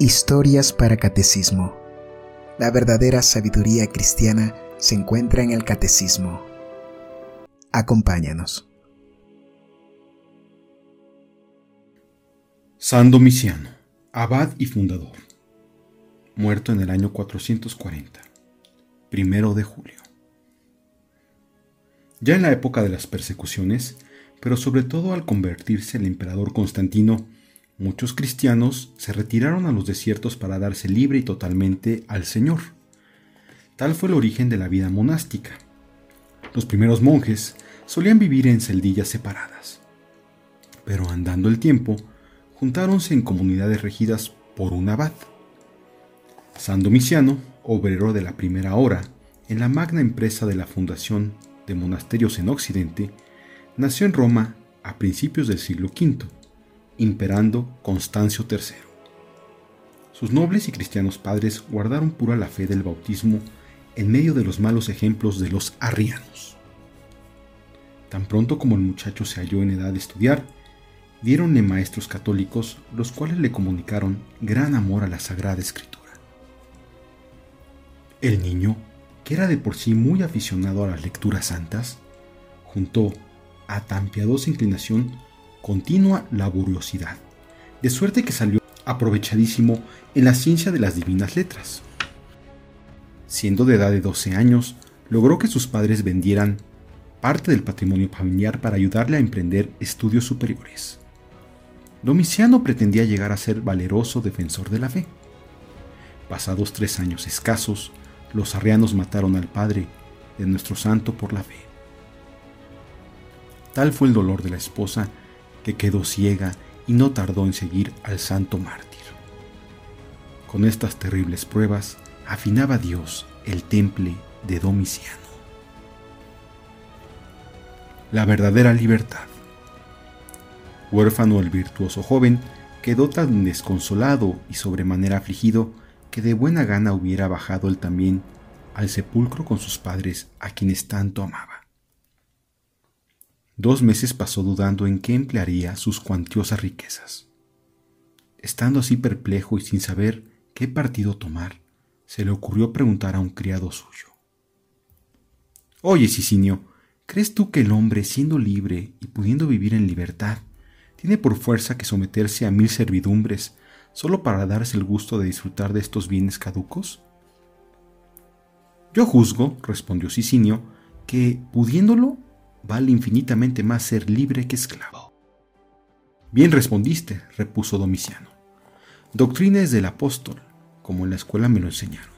Historias para Catecismo. La verdadera sabiduría cristiana se encuentra en el Catecismo. Acompáñanos. San Domiciano, abad y fundador. Muerto en el año 440, primero de julio. Ya en la época de las persecuciones, pero sobre todo al convertirse el emperador Constantino, muchos cristianos se retiraron a los desiertos para darse libre y totalmente al Señor. Tal fue el origen de la vida monástica. Los primeros monjes solían vivir en celdillas separadas, pero andando el tiempo, juntáronse en comunidades regidas por un abad. San Domiciano, obrero de la primera hora en la magna empresa de la fundación de monasterios en Occidente, nació en Roma a principios del siglo V, imperando Constancio III. Sus nobles y cristianos padres guardaron pura la fe del bautismo en medio de los malos ejemplos de los arrianos. Tan pronto como el muchacho se halló en edad de estudiar, diéronle maestros católicos los cuales le comunicaron gran amor a la Sagrada Escritura. El niño, que era de por sí muy aficionado a las lecturas santas, juntó a tan piadosa inclinación continua laboriosidad, de suerte que salió aprovechadísimo en la ciencia de las divinas letras. Siendo de edad de 12 años, logró que sus padres vendieran parte del patrimonio familiar para ayudarle a emprender estudios superiores. Domiciano pretendía llegar a ser valeroso defensor de la fe. Pasados tres años escasos, los arrianos mataron al padre de nuestro santo por la fe. Tal fue el dolor de la esposa que quedó ciega y no tardó en seguir al santo mártir. Con estas terribles pruebas afinaba Dios el temple de Domiciano. La verdadera libertad. Huérfano el virtuoso joven quedó tan desconsolado y sobremanera afligido que de buena gana hubiera bajado él también al sepulcro con sus padres a quienes tanto amaba. Dos meses pasó dudando en qué emplearía sus cuantiosas riquezas. Estando así perplejo y sin saber qué partido tomar, se le ocurrió preguntar a un criado suyo. Oye, Sicinio, ¿crees tú que el hombre, siendo libre y pudiendo vivir en libertad, tiene por fuerza que someterse a mil servidumbres solo para darse el gusto de disfrutar de estos bienes caducos? Yo juzgo, respondió Sicinio, que, pudiéndolo, vale infinitamente más ser libre que esclavo. Bien respondiste, repuso Domiciano. Doctrina es del apóstol, como en la escuela me lo enseñaron.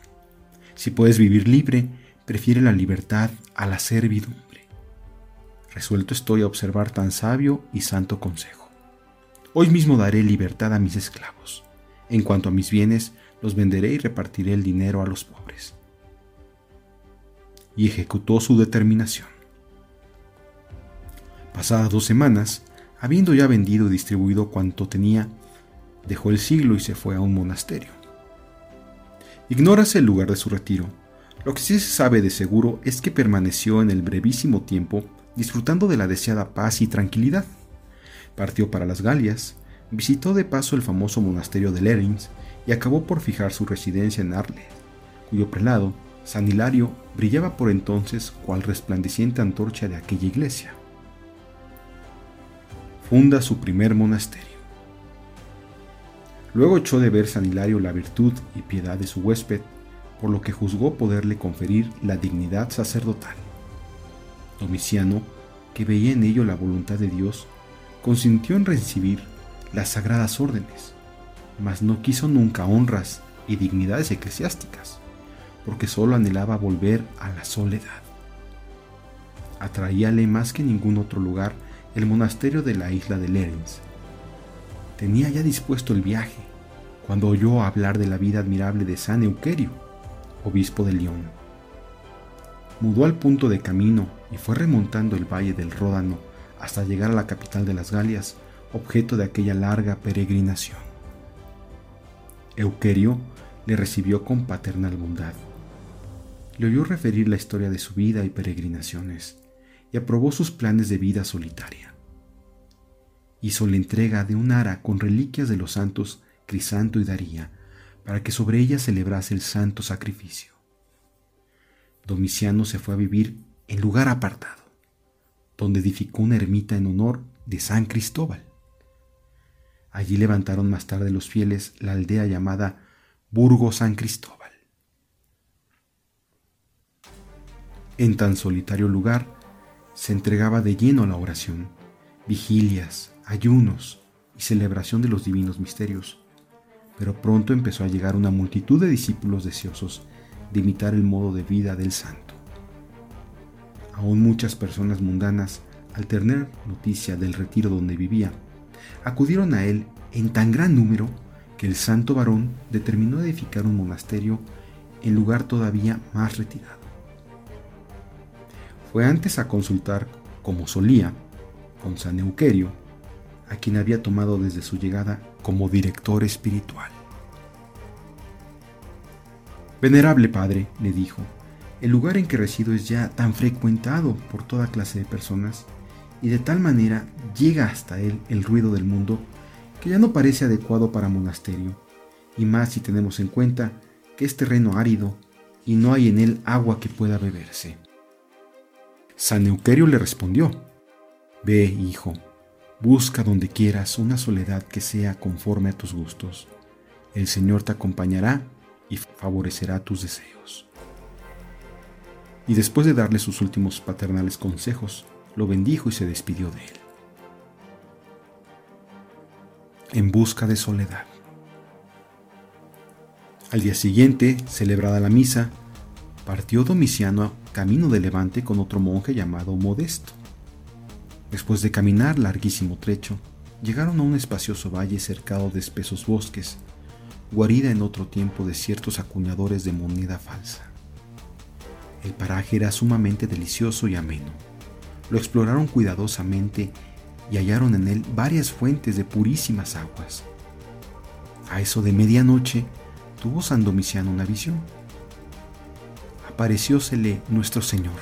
Si puedes vivir libre, prefiere la libertad a la servidumbre. Resuelto estoy a observar tan sabio y santo consejo. Hoy mismo daré libertad a mis esclavos. En cuanto a mis bienes, los venderé y repartiré el dinero a los pobres. Y ejecutó su determinación. Pasadas dos semanas, habiendo ya vendido y distribuido cuanto tenía, dejó el siglo y se fue a un monasterio. Ignórase el lugar de su retiro. Lo que sí se sabe de seguro es que permaneció en el brevísimo tiempo disfrutando de la deseada paz y tranquilidad. Partió para las Galias, visitó de paso el famoso monasterio de Lerins y acabó por fijar su residencia en Arles, cuyo prelado, San Hilario, brillaba por entonces cual resplandeciente antorcha de aquella iglesia funda su primer monasterio. Luego echó de ver San Hilario la virtud y piedad de su huésped, por lo que juzgó poderle conferir la dignidad sacerdotal. Domiciano, que veía en ello la voluntad de Dios, consintió en recibir las sagradas órdenes, mas no quiso nunca honras y dignidades eclesiásticas, porque sólo anhelaba volver a la soledad. Atraíale más que ningún otro lugar el monasterio de la isla de Lerins. Tenía ya dispuesto el viaje cuando oyó hablar de la vida admirable de San Euquerio, obispo de León. Mudó al punto de camino y fue remontando el valle del Ródano hasta llegar a la capital de las Galias, objeto de aquella larga peregrinación. Euquerio le recibió con paternal bondad. Le oyó referir la historia de su vida y peregrinaciones y aprobó sus planes de vida solitaria. Hizo la entrega de un ara con reliquias de los santos Crisanto y Daría para que sobre ella celebrase el santo sacrificio. Domiciano se fue a vivir en lugar apartado, donde edificó una ermita en honor de San Cristóbal. Allí levantaron más tarde los fieles la aldea llamada Burgo San Cristóbal. En tan solitario lugar se entregaba de lleno a la oración, vigilias, ayunos y celebración de los divinos misterios, pero pronto empezó a llegar una multitud de discípulos deseosos de imitar el modo de vida del santo. Aún muchas personas mundanas, al tener noticia del retiro donde vivía, acudieron a él en tan gran número que el santo varón determinó edificar un monasterio en lugar todavía más retirado. Fue antes a consultar, como solía, con San Euquerio, a quien había tomado desde su llegada como director espiritual. Venerable Padre, le dijo, el lugar en que resido es ya tan frecuentado por toda clase de personas y de tal manera llega hasta él el ruido del mundo que ya no parece adecuado para monasterio, y más si tenemos en cuenta que es terreno árido y no hay en él agua que pueda beberse. San Euquerio le respondió, Ve, hijo, busca donde quieras una soledad que sea conforme a tus gustos. El Señor te acompañará y favorecerá tus deseos. Y después de darle sus últimos paternales consejos, lo bendijo y se despidió de él. En busca de soledad. Al día siguiente, celebrada la misa, partió Domiciano camino de Levante con otro monje llamado Modesto. Después de caminar larguísimo trecho, llegaron a un espacioso valle cercado de espesos bosques, guarida en otro tiempo de ciertos acuñadores de moneda falsa. El paraje era sumamente delicioso y ameno. Lo exploraron cuidadosamente y hallaron en él varias fuentes de purísimas aguas. A eso de medianoche tuvo San Domiciano una visión. Apareciósele nuestro Señor,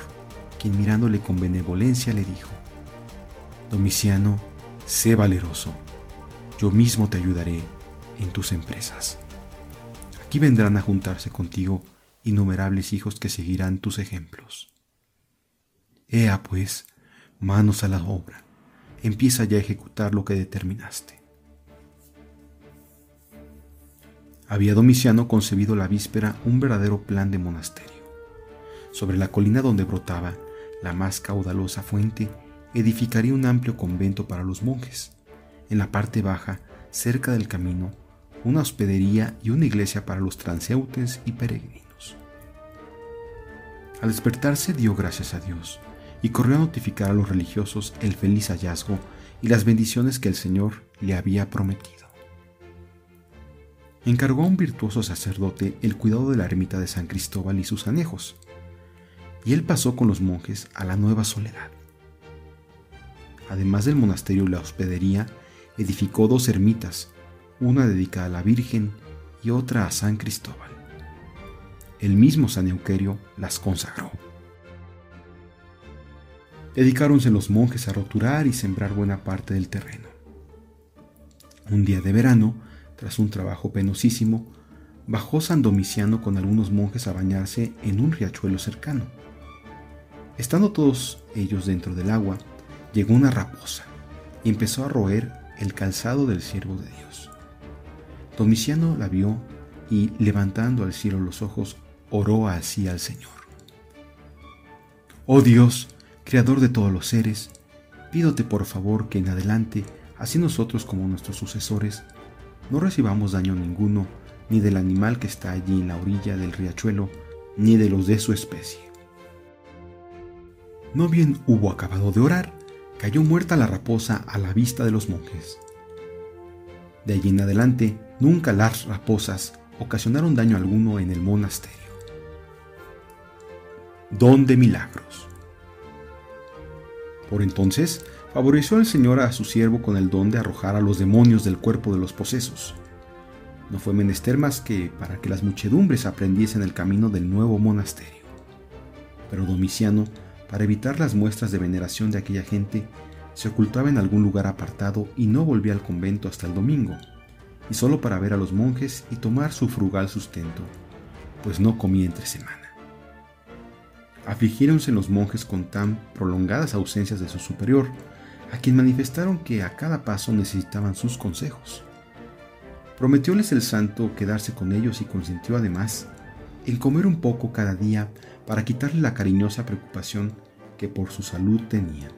quien mirándole con benevolencia le dijo, Domiciano, sé valeroso, yo mismo te ayudaré en tus empresas. Aquí vendrán a juntarse contigo innumerables hijos que seguirán tus ejemplos. Ea pues, manos a la obra, empieza ya a ejecutar lo que determinaste. Había Domiciano concebido la víspera un verdadero plan de monasterio. Sobre la colina donde brotaba la más caudalosa fuente, edificaría un amplio convento para los monjes. En la parte baja, cerca del camino, una hospedería y una iglesia para los transeúntes y peregrinos. Al despertarse dio gracias a Dios y corrió a notificar a los religiosos el feliz hallazgo y las bendiciones que el Señor le había prometido. Encargó a un virtuoso sacerdote el cuidado de la ermita de San Cristóbal y sus anejos, y él pasó con los monjes a la nueva soledad. Además del monasterio y la hospedería, edificó dos ermitas, una dedicada a la Virgen y otra a San Cristóbal. El mismo San Euquerio las consagró. Dedicáronse los monjes a roturar y sembrar buena parte del terreno. Un día de verano, tras un trabajo penosísimo, bajó San Domiciano con algunos monjes a bañarse en un riachuelo cercano. Estando todos ellos dentro del agua, llegó una raposa y empezó a roer el calzado del siervo de Dios. Domiciano la vio y, levantando al cielo los ojos, oró así al Señor. Oh Dios, Creador de todos los seres, pídote por favor que en adelante, así nosotros como nuestros sucesores, no recibamos daño ninguno, ni del animal que está allí en la orilla del riachuelo, ni de los de su especie. No bien hubo acabado de orar, cayó muerta la raposa a la vista de los monjes. De allí en adelante, nunca las raposas ocasionaron daño alguno en el monasterio. Don de milagros. Por entonces, favoreció el Señor a su siervo con el don de arrojar a los demonios del cuerpo de los posesos. No fue menester más que para que las muchedumbres aprendiesen el camino del nuevo monasterio. Pero Domiciano, para evitar las muestras de veneración de aquella gente, se ocultaba en algún lugar apartado y no volvía al convento hasta el domingo, y solo para ver a los monjes y tomar su frugal sustento, pues no comía entre semana. Afligiéronse los monjes con tan prolongadas ausencias de su superior, a quien manifestaron que a cada paso necesitaban sus consejos. Prometióles el santo quedarse con ellos y consintió además en comer un poco cada día para quitarle la cariñosa preocupación que por su salud tenían.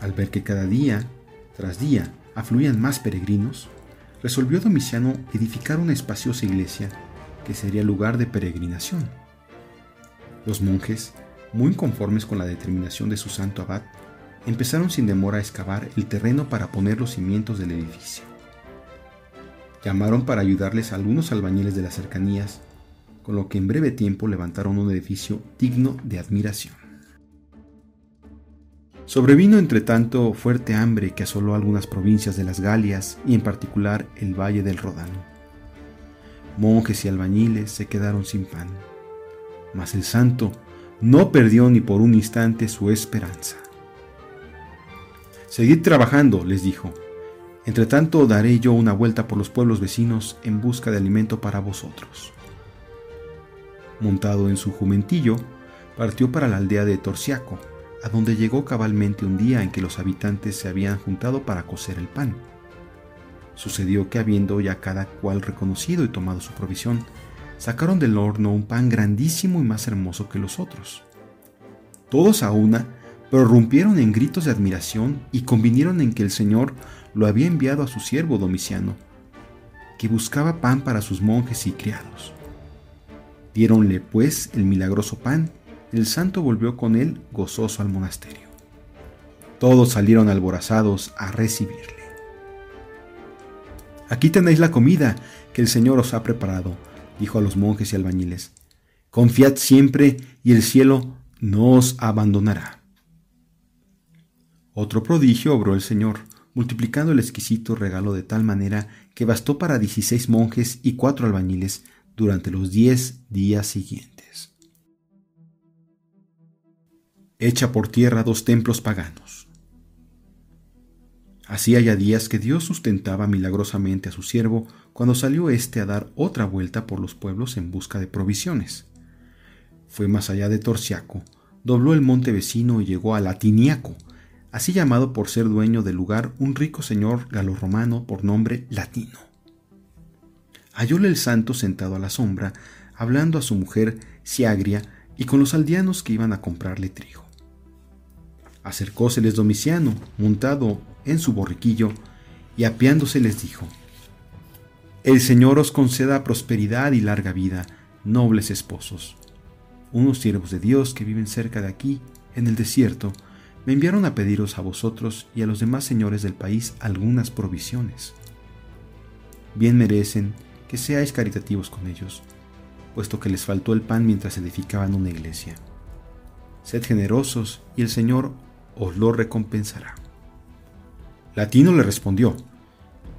Al ver que cada día tras día afluían más peregrinos, resolvió Domiciano edificar una espaciosa iglesia que sería lugar de peregrinación. Los monjes, muy conformes con la determinación de su santo abad, empezaron sin demora a excavar el terreno para poner los cimientos del edificio. Llamaron para ayudarles a algunos albañiles de las cercanías, con lo que en breve tiempo levantaron un edificio digno de admiración. Sobrevino entre tanto fuerte hambre que asoló algunas provincias de las Galias y en particular el valle del Rodano. Monjes y albañiles se quedaron sin pan, mas el santo no perdió ni por un instante su esperanza. Seguid trabajando, les dijo. Entre tanto daré yo una vuelta por los pueblos vecinos en busca de alimento para vosotros. Montado en su jumentillo, partió para la aldea de Torciaco, a donde llegó cabalmente un día en que los habitantes se habían juntado para cocer el pan. Sucedió que habiendo ya cada cual reconocido y tomado su provisión, sacaron del horno un pan grandísimo y más hermoso que los otros. Todos a una prorrumpieron en gritos de admiración y convinieron en que el Señor lo había enviado a su siervo Domiciano, que buscaba pan para sus monjes y criados. Diéronle pues el milagroso pan el santo volvió con él gozoso al monasterio. Todos salieron alborazados a recibirle. Aquí tenéis la comida que el Señor os ha preparado, dijo a los monjes y albañiles. Confiad siempre y el cielo no os abandonará. Otro prodigio obró el Señor, multiplicando el exquisito regalo de tal manera que bastó para dieciséis monjes y cuatro albañiles durante los diez días siguientes. echa por tierra dos templos paganos. Hacía ya días que Dios sustentaba milagrosamente a su siervo cuando salió éste a dar otra vuelta por los pueblos en busca de provisiones. Fue más allá de Torciaco, dobló el monte vecino y llegó a Latiniaco, así llamado por ser dueño del lugar un rico señor galorromano por nombre Latino. Hallóle el santo sentado a la sombra, hablando a su mujer Siagria y con los aldeanos que iban a comprarle trigo. Acercóseles Domiciano, montado en su borriquillo, y apeándose les dijo, El Señor os conceda prosperidad y larga vida, nobles esposos. Unos siervos de Dios que viven cerca de aquí, en el desierto, me enviaron a pediros a vosotros y a los demás señores del país algunas provisiones. Bien merecen que seáis caritativos con ellos, puesto que les faltó el pan mientras edificaban una iglesia. Sed generosos y el Señor os lo recompensará. Latino le respondió,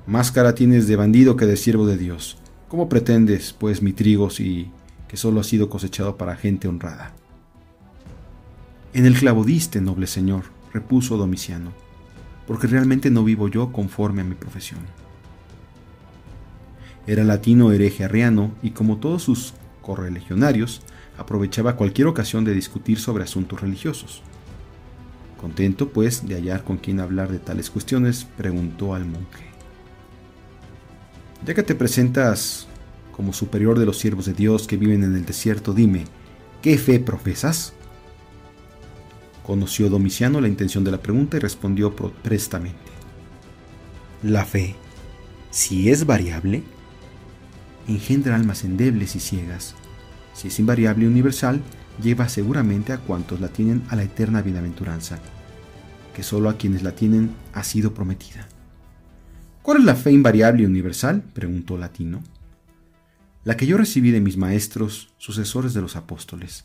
Más cara tienes de bandido que de siervo de Dios. ¿Cómo pretendes, pues, mi trigo si que solo ha sido cosechado para gente honrada? En el clavo diste, noble señor, repuso Domiciano, porque realmente no vivo yo conforme a mi profesión. Era latino hereje arriano y como todos sus correligionarios, aprovechaba cualquier ocasión de discutir sobre asuntos religiosos. Contento, pues, de hallar con quien hablar de tales cuestiones, preguntó al monje. Ya que te presentas como superior de los siervos de Dios que viven en el desierto, dime, ¿qué fe profesas? Conoció Domiciano la intención de la pregunta y respondió prestamente. La fe, si es variable, engendra almas endebles y ciegas. Si es invariable y universal, lleva seguramente a cuantos la tienen a la eterna bienaventuranza, que solo a quienes la tienen ha sido prometida. ¿Cuál es la fe invariable y universal? preguntó Latino. La que yo recibí de mis maestros, sucesores de los apóstoles.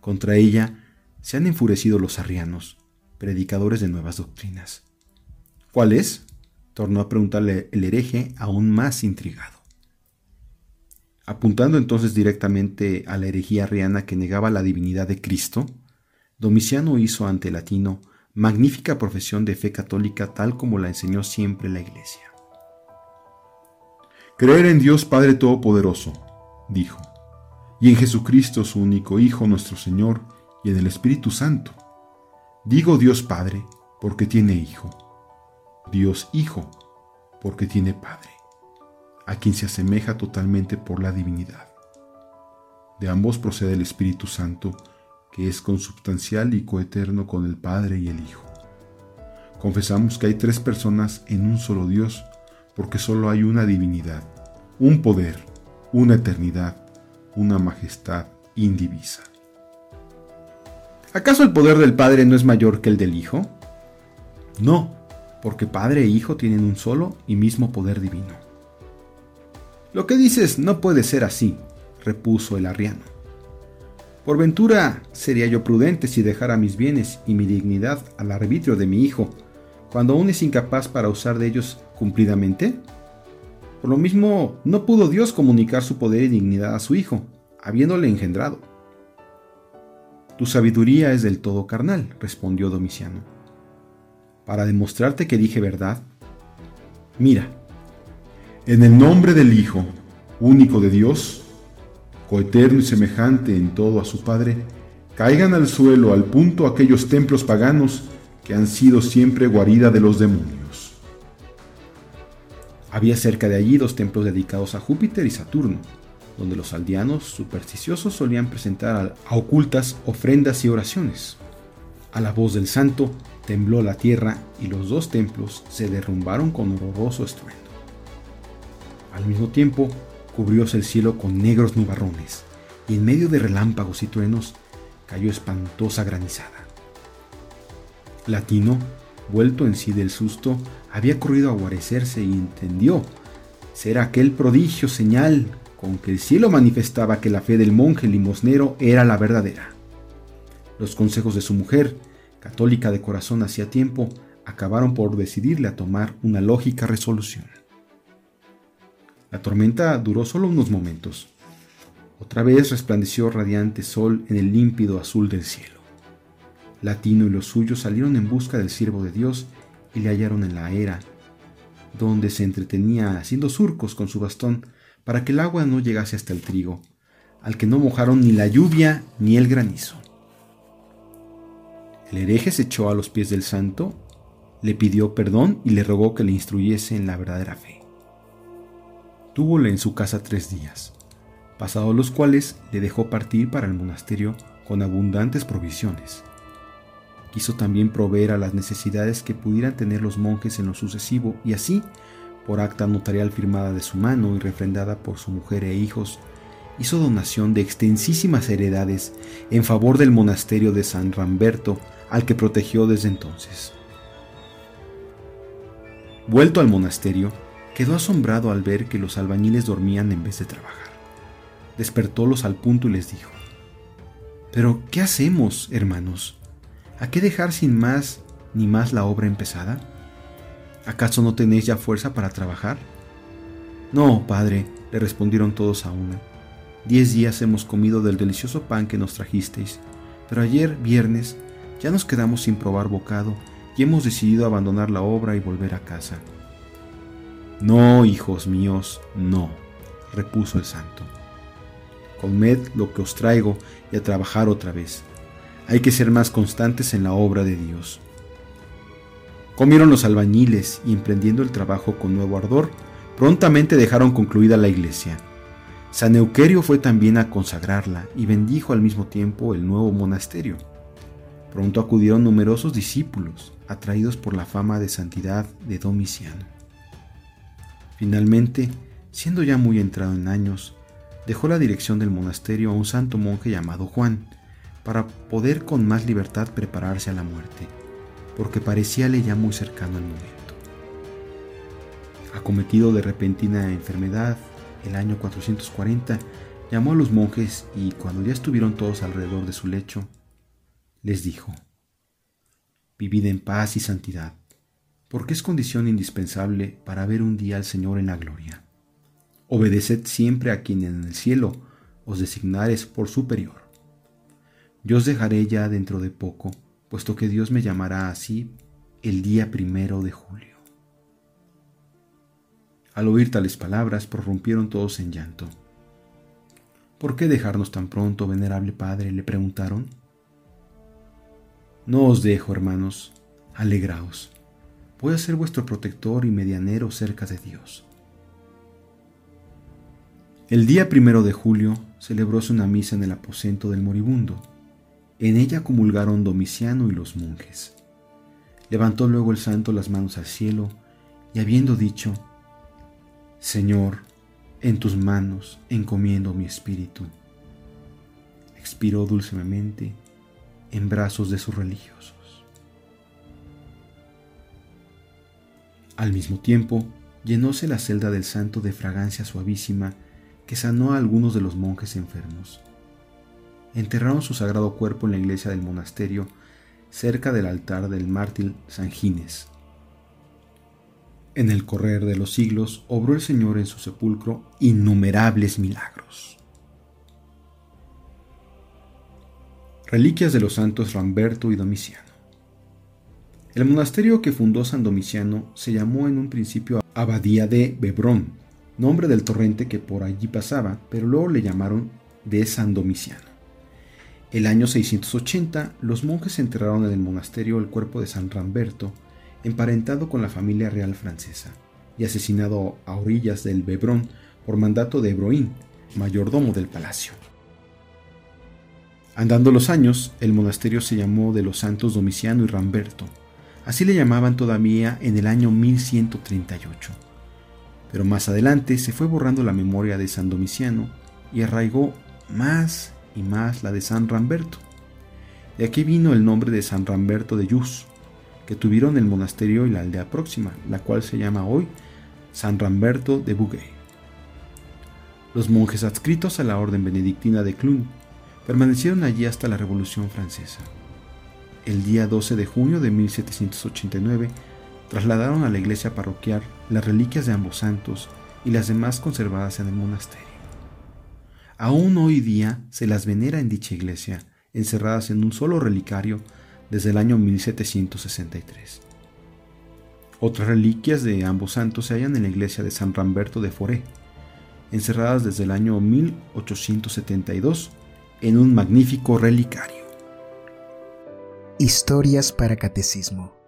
Contra ella se han enfurecido los arrianos, predicadores de nuevas doctrinas. ¿Cuál es? tornó a preguntarle el hereje aún más intrigado. Apuntando entonces directamente a la herejía arriana que negaba la divinidad de Cristo, Domiciano hizo ante Latino magnífica profesión de fe católica tal como la enseñó siempre la Iglesia. Creer en Dios Padre Todopoderoso, dijo, y en Jesucristo su único Hijo nuestro Señor, y en el Espíritu Santo. Digo Dios Padre, porque tiene Hijo. Dios Hijo, porque tiene Padre, a quien se asemeja totalmente por la divinidad. De ambos procede el Espíritu Santo, que es consubstancial y coeterno con el Padre y el Hijo. Confesamos que hay tres personas en un solo Dios, porque solo hay una divinidad, un poder, una eternidad, una majestad indivisa. ¿Acaso el poder del Padre no es mayor que el del Hijo? No, porque Padre e Hijo tienen un solo y mismo poder divino. Lo que dices no puede ser así, repuso el arriano. Por ventura sería yo prudente si dejara mis bienes y mi dignidad al arbitrio de mi hijo, cuando aún es incapaz para usar de ellos cumplidamente? Por lo mismo, no pudo Dios comunicar su poder y dignidad a su Hijo, habiéndole engendrado. Tu sabiduría es del todo carnal, respondió Domiciano. Para demostrarte que dije verdad, mira, en el nombre del Hijo, único de Dios, coeterno y semejante en todo a su Padre, caigan al suelo al punto aquellos templos paganos que han sido siempre guarida de los demonios. Había cerca de allí dos templos dedicados a Júpiter y Saturno, donde los aldeanos supersticiosos solían presentar a ocultas ofrendas y oraciones. A la voz del santo tembló la tierra y los dos templos se derrumbaron con horroroso estruendo. Al mismo tiempo, cubrióse el cielo con negros nubarrones, y en medio de relámpagos y truenos cayó espantosa granizada. Latino, vuelto en sí del susto, había corrido a guarecerse y entendió ser aquel prodigio señal con que el cielo manifestaba que la fe del monje limosnero era la verdadera. Los consejos de su mujer, católica de corazón hacía tiempo, acabaron por decidirle a tomar una lógica resolución. La tormenta duró solo unos momentos. Otra vez resplandeció radiante sol en el límpido azul del cielo. Latino y los suyos salieron en busca del siervo de Dios y le hallaron en la era, donde se entretenía haciendo surcos con su bastón para que el agua no llegase hasta el trigo, al que no mojaron ni la lluvia ni el granizo. El hereje se echó a los pies del santo, le pidió perdón y le rogó que le instruyese en la verdadera fe. Túvole en su casa tres días, pasados los cuales le dejó partir para el monasterio con abundantes provisiones Quiso también proveer a las necesidades que pudieran tener los monjes en lo sucesivo y así, por acta notarial firmada de su mano y refrendada por su mujer e hijos, hizo donación de extensísimas heredades en favor del monasterio de San Ramberto, al que protegió desde entonces. Vuelto al monasterio, quedó asombrado al ver que los albañiles dormían en vez de trabajar. Despertólos al punto y les dijo, Pero, ¿qué hacemos, hermanos? ¿A qué dejar sin más ni más la obra empezada? ¿Acaso no tenéis ya fuerza para trabajar? No, padre, le respondieron todos a una. Diez días hemos comido del delicioso pan que nos trajisteis, pero ayer, viernes, ya nos quedamos sin probar bocado y hemos decidido abandonar la obra y volver a casa. No, hijos míos, no, repuso el santo. Comed lo que os traigo y a trabajar otra vez hay que ser más constantes en la obra de Dios. Comieron los albañiles y emprendiendo el trabajo con nuevo ardor, prontamente dejaron concluida la iglesia. San Euquerio fue también a consagrarla y bendijo al mismo tiempo el nuevo monasterio. Pronto acudieron numerosos discípulos, atraídos por la fama de santidad de Domiciano. Finalmente, siendo ya muy entrado en años, dejó la dirección del monasterio a un santo monje llamado Juan, para poder con más libertad prepararse a la muerte, porque parecíale ya muy cercano el momento. Acometido de repentina enfermedad, el año 440, llamó a los monjes y cuando ya estuvieron todos alrededor de su lecho, les dijo, Vivid en paz y santidad, porque es condición indispensable para ver un día al Señor en la gloria. Obedeced siempre a quien en el cielo os designares por superior yo os dejaré ya dentro de poco, puesto que Dios me llamará así el día primero de julio. Al oír tales palabras, prorrumpieron todos en llanto. ¿Por qué dejarnos tan pronto, venerable Padre? le preguntaron. No os dejo, hermanos, alegraos. Voy a ser vuestro protector y medianero cerca de Dios. El día primero de julio celebróse una misa en el aposento del moribundo. En ella comulgaron Domiciano y los monjes. Levantó luego el santo las manos al cielo y habiendo dicho, Señor, en tus manos encomiendo mi espíritu, expiró dulcemente en brazos de sus religiosos. Al mismo tiempo, llenóse la celda del santo de fragancia suavísima que sanó a algunos de los monjes enfermos. Enterraron su sagrado cuerpo en la iglesia del monasterio, cerca del altar del mártir San Gines. En el correr de los siglos obró el Señor en su sepulcro innumerables milagros. Reliquias de los santos Ramberto y Domiciano. El monasterio que fundó San Domiciano se llamó en un principio Abadía de Bebrón, nombre del torrente que por allí pasaba, pero luego le llamaron de San Domiciano. El año 680, los monjes enterraron en el monasterio el cuerpo de San Ramberto, emparentado con la familia real francesa, y asesinado a orillas del Bebrón por mandato de Ebroín, mayordomo del palacio. Andando los años, el monasterio se llamó de los santos Domiciano y Ramberto. Así le llamaban todavía en el año 1138 pero más adelante se fue borrando la memoria de San Domiciano y arraigó más y más la de San Ramberto. De aquí vino el nombre de San Ramberto de Yus, que tuvieron el monasterio y la aldea próxima, la cual se llama hoy San Ramberto de Bouguer. Los monjes adscritos a la orden benedictina de Clun permanecieron allí hasta la Revolución Francesa. El día 12 de junio de 1789 trasladaron a la iglesia parroquial las reliquias de ambos santos y las demás conservadas en el monasterio. Aún hoy día se las venera en dicha iglesia, encerradas en un solo relicario desde el año 1763. Otras reliquias de ambos santos se hallan en la iglesia de San Ramberto de Foré, encerradas desde el año 1872 en un magnífico relicario. Historias para Catecismo